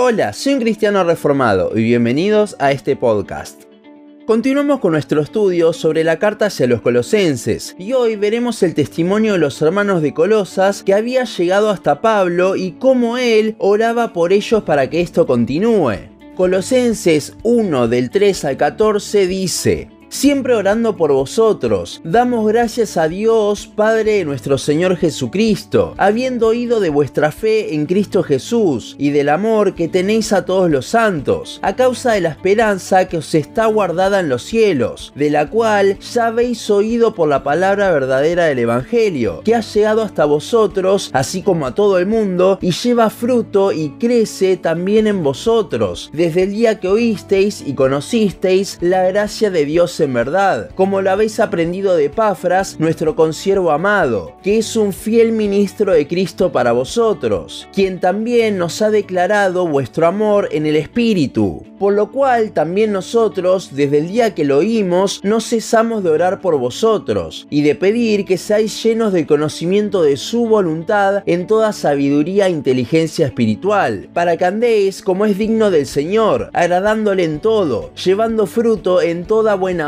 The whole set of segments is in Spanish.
Hola, soy un cristiano reformado y bienvenidos a este podcast. Continuamos con nuestro estudio sobre la carta hacia los colosenses y hoy veremos el testimonio de los hermanos de Colosas que había llegado hasta Pablo y cómo él oraba por ellos para que esto continúe. Colosenses 1 del 3 al 14 dice, siempre orando por vosotros. Damos gracias a Dios, Padre de nuestro Señor Jesucristo, habiendo oído de vuestra fe en Cristo Jesús y del amor que tenéis a todos los santos, a causa de la esperanza que os está guardada en los cielos, de la cual ya habéis oído por la palabra verdadera del Evangelio, que ha llegado hasta vosotros, así como a todo el mundo, y lleva fruto y crece también en vosotros, desde el día que oísteis y conocisteis la gracia de Dios en verdad, como lo habéis aprendido de Pafras, nuestro consiervo amado, que es un fiel ministro de Cristo para vosotros, quien también nos ha declarado vuestro amor en el Espíritu, por lo cual también nosotros, desde el día que lo oímos, no cesamos de orar por vosotros, y de pedir que seáis llenos del conocimiento de su voluntad en toda sabiduría e inteligencia espiritual, para que andéis como es digno del Señor, agradándole en todo, llevando fruto en toda buena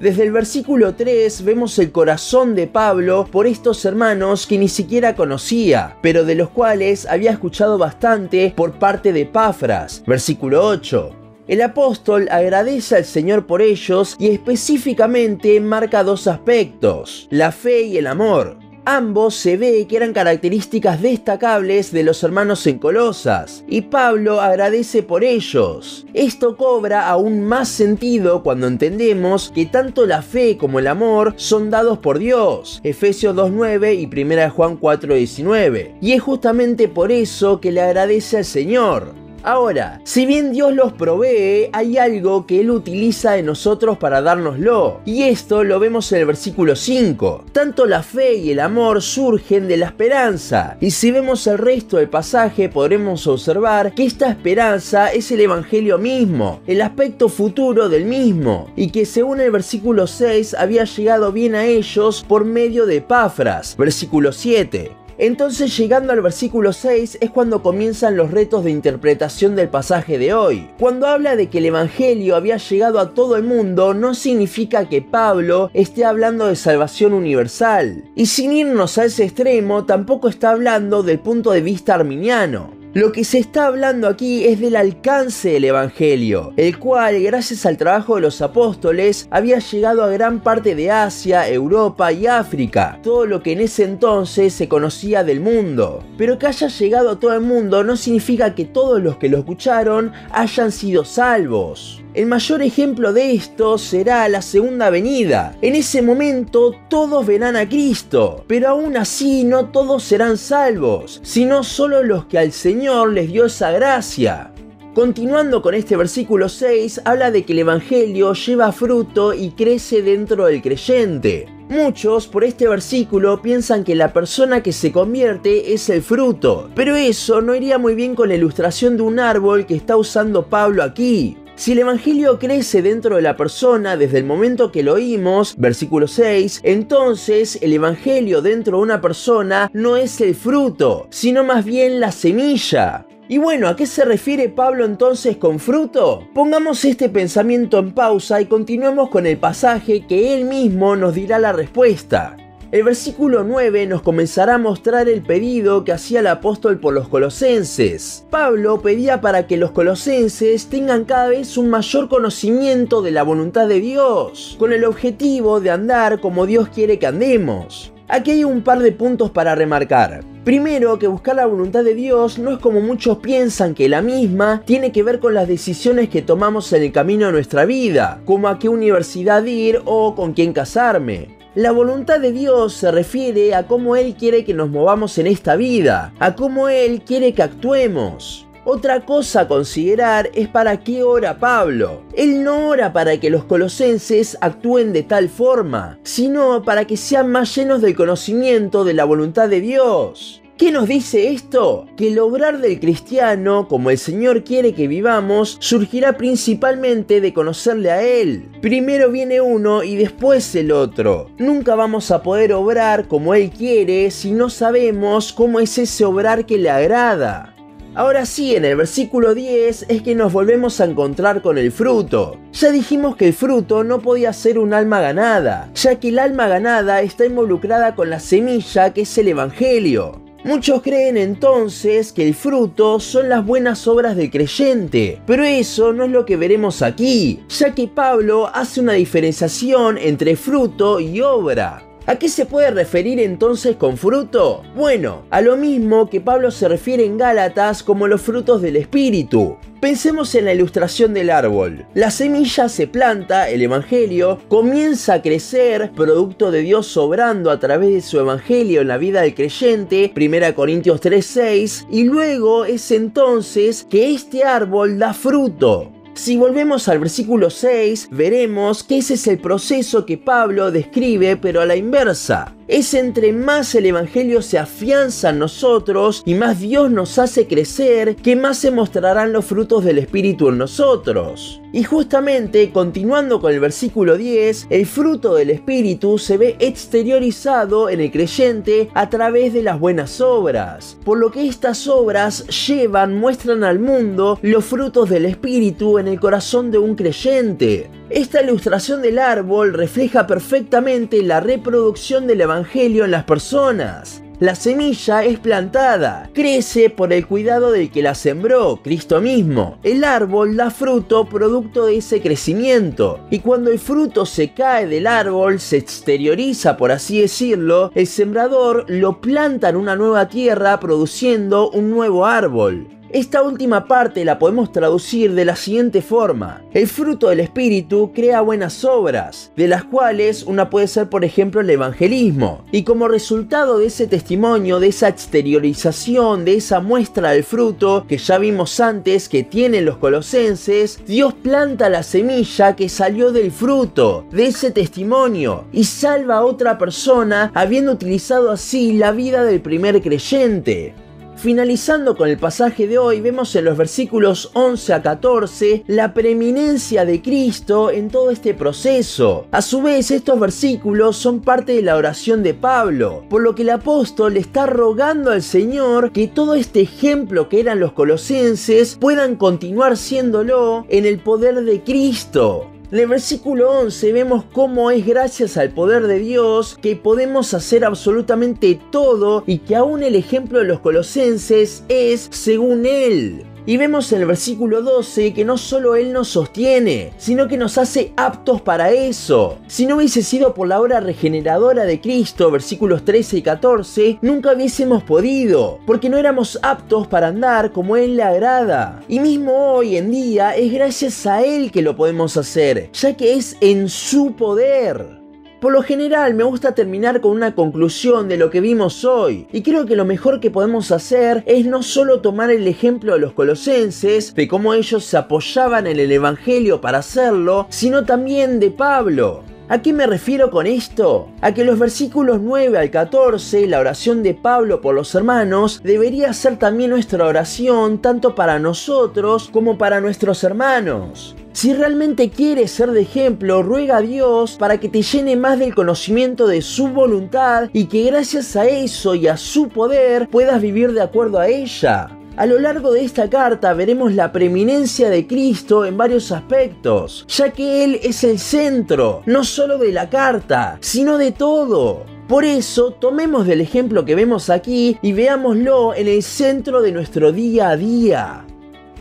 desde el versículo 3 vemos el corazón de Pablo por estos hermanos que ni siquiera conocía, pero de los cuales había escuchado bastante por parte de Pafras. Versículo 8. El apóstol agradece al Señor por ellos y específicamente marca dos aspectos, la fe y el amor. Ambos se ve que eran características destacables de los hermanos en Colosas, y Pablo agradece por ellos. Esto cobra aún más sentido cuando entendemos que tanto la fe como el amor son dados por Dios, Efesios 2.9 y 1 Juan 4.19, y es justamente por eso que le agradece al Señor. Ahora, si bien Dios los provee, hay algo que Él utiliza en nosotros para dárnoslo. Y esto lo vemos en el versículo 5. Tanto la fe y el amor surgen de la esperanza. Y si vemos el resto del pasaje, podremos observar que esta esperanza es el Evangelio mismo, el aspecto futuro del mismo. Y que según el versículo 6 había llegado bien a ellos por medio de Epafras. Versículo 7. Entonces llegando al versículo 6 es cuando comienzan los retos de interpretación del pasaje de hoy. Cuando habla de que el Evangelio había llegado a todo el mundo, no significa que Pablo esté hablando de salvación universal. Y sin irnos a ese extremo, tampoco está hablando del punto de vista arminiano. Lo que se está hablando aquí es del alcance del Evangelio, el cual, gracias al trabajo de los apóstoles, había llegado a gran parte de Asia, Europa y África, todo lo que en ese entonces se conocía del mundo. Pero que haya llegado a todo el mundo no significa que todos los que lo escucharon hayan sido salvos. El mayor ejemplo de esto será la segunda venida. En ese momento todos verán a Cristo, pero aún así no todos serán salvos, sino solo los que al Señor les dio esa gracia. Continuando con este versículo 6, habla de que el Evangelio lleva fruto y crece dentro del creyente. Muchos por este versículo piensan que la persona que se convierte es el fruto, pero eso no iría muy bien con la ilustración de un árbol que está usando Pablo aquí. Si el Evangelio crece dentro de la persona desde el momento que lo oímos, versículo 6, entonces el Evangelio dentro de una persona no es el fruto, sino más bien la semilla. Y bueno, ¿a qué se refiere Pablo entonces con fruto? Pongamos este pensamiento en pausa y continuemos con el pasaje que él mismo nos dirá la respuesta. El versículo 9 nos comenzará a mostrar el pedido que hacía el apóstol por los colosenses. Pablo pedía para que los colosenses tengan cada vez un mayor conocimiento de la voluntad de Dios, con el objetivo de andar como Dios quiere que andemos. Aquí hay un par de puntos para remarcar. Primero, que buscar la voluntad de Dios no es como muchos piensan que la misma tiene que ver con las decisiones que tomamos en el camino de nuestra vida, como a qué universidad ir o con quién casarme. La voluntad de Dios se refiere a cómo Él quiere que nos movamos en esta vida, a cómo Él quiere que actuemos. Otra cosa a considerar es para qué ora Pablo. Él no ora para que los colosenses actúen de tal forma, sino para que sean más llenos del conocimiento de la voluntad de Dios. ¿Qué nos dice esto? Que el obrar del cristiano, como el Señor quiere que vivamos, surgirá principalmente de conocerle a Él. Primero viene uno y después el otro. Nunca vamos a poder obrar como Él quiere si no sabemos cómo es ese obrar que le agrada. Ahora sí, en el versículo 10 es que nos volvemos a encontrar con el fruto. Ya dijimos que el fruto no podía ser un alma ganada, ya que el alma ganada está involucrada con la semilla que es el Evangelio. Muchos creen entonces que el fruto son las buenas obras del creyente, pero eso no es lo que veremos aquí, ya que Pablo hace una diferenciación entre fruto y obra. ¿A qué se puede referir entonces con fruto? Bueno, a lo mismo que Pablo se refiere en Gálatas como los frutos del Espíritu. Pensemos en la ilustración del árbol. La semilla se planta, el Evangelio, comienza a crecer, producto de Dios sobrando a través de su Evangelio en la vida del creyente, 1 Corintios 3:6, y luego es entonces que este árbol da fruto. Si volvemos al versículo 6, veremos que ese es el proceso que Pablo describe, pero a la inversa es entre más el Evangelio se afianza en nosotros y más Dios nos hace crecer, que más se mostrarán los frutos del Espíritu en nosotros. Y justamente, continuando con el versículo 10, el fruto del Espíritu se ve exteriorizado en el creyente a través de las buenas obras, por lo que estas obras llevan, muestran al mundo los frutos del Espíritu en el corazón de un creyente. Esta ilustración del árbol refleja perfectamente la reproducción del Evangelio en las personas. La semilla es plantada, crece por el cuidado del que la sembró, Cristo mismo. El árbol da fruto producto de ese crecimiento. Y cuando el fruto se cae del árbol, se exterioriza, por así decirlo, el sembrador lo planta en una nueva tierra produciendo un nuevo árbol. Esta última parte la podemos traducir de la siguiente forma. El fruto del Espíritu crea buenas obras, de las cuales una puede ser por ejemplo el evangelismo. Y como resultado de ese testimonio, de esa exteriorización, de esa muestra del fruto que ya vimos antes que tienen los colosenses, Dios planta la semilla que salió del fruto, de ese testimonio, y salva a otra persona habiendo utilizado así la vida del primer creyente. Finalizando con el pasaje de hoy, vemos en los versículos 11 a 14 la preeminencia de Cristo en todo este proceso. A su vez, estos versículos son parte de la oración de Pablo, por lo que el apóstol está rogando al Señor que todo este ejemplo que eran los colosenses puedan continuar siéndolo en el poder de Cristo. En el versículo 11 vemos cómo es gracias al poder de Dios que podemos hacer absolutamente todo y que aún el ejemplo de los colosenses es según Él. Y vemos en el versículo 12 que no solo Él nos sostiene, sino que nos hace aptos para eso. Si no hubiese sido por la obra regeneradora de Cristo, versículos 13 y 14, nunca hubiésemos podido, porque no éramos aptos para andar como Él le agrada. Y mismo hoy en día es gracias a Él que lo podemos hacer, ya que es en su poder. Por lo general me gusta terminar con una conclusión de lo que vimos hoy, y creo que lo mejor que podemos hacer es no solo tomar el ejemplo de los colosenses, de cómo ellos se apoyaban en el Evangelio para hacerlo, sino también de Pablo. ¿A qué me refiero con esto? A que los versículos 9 al 14, la oración de Pablo por los hermanos, debería ser también nuestra oración tanto para nosotros como para nuestros hermanos. Si realmente quieres ser de ejemplo, ruega a Dios para que te llene más del conocimiento de su voluntad y que gracias a eso y a su poder puedas vivir de acuerdo a ella. A lo largo de esta carta veremos la preeminencia de Cristo en varios aspectos, ya que Él es el centro, no solo de la carta, sino de todo. Por eso, tomemos del ejemplo que vemos aquí y veámoslo en el centro de nuestro día a día.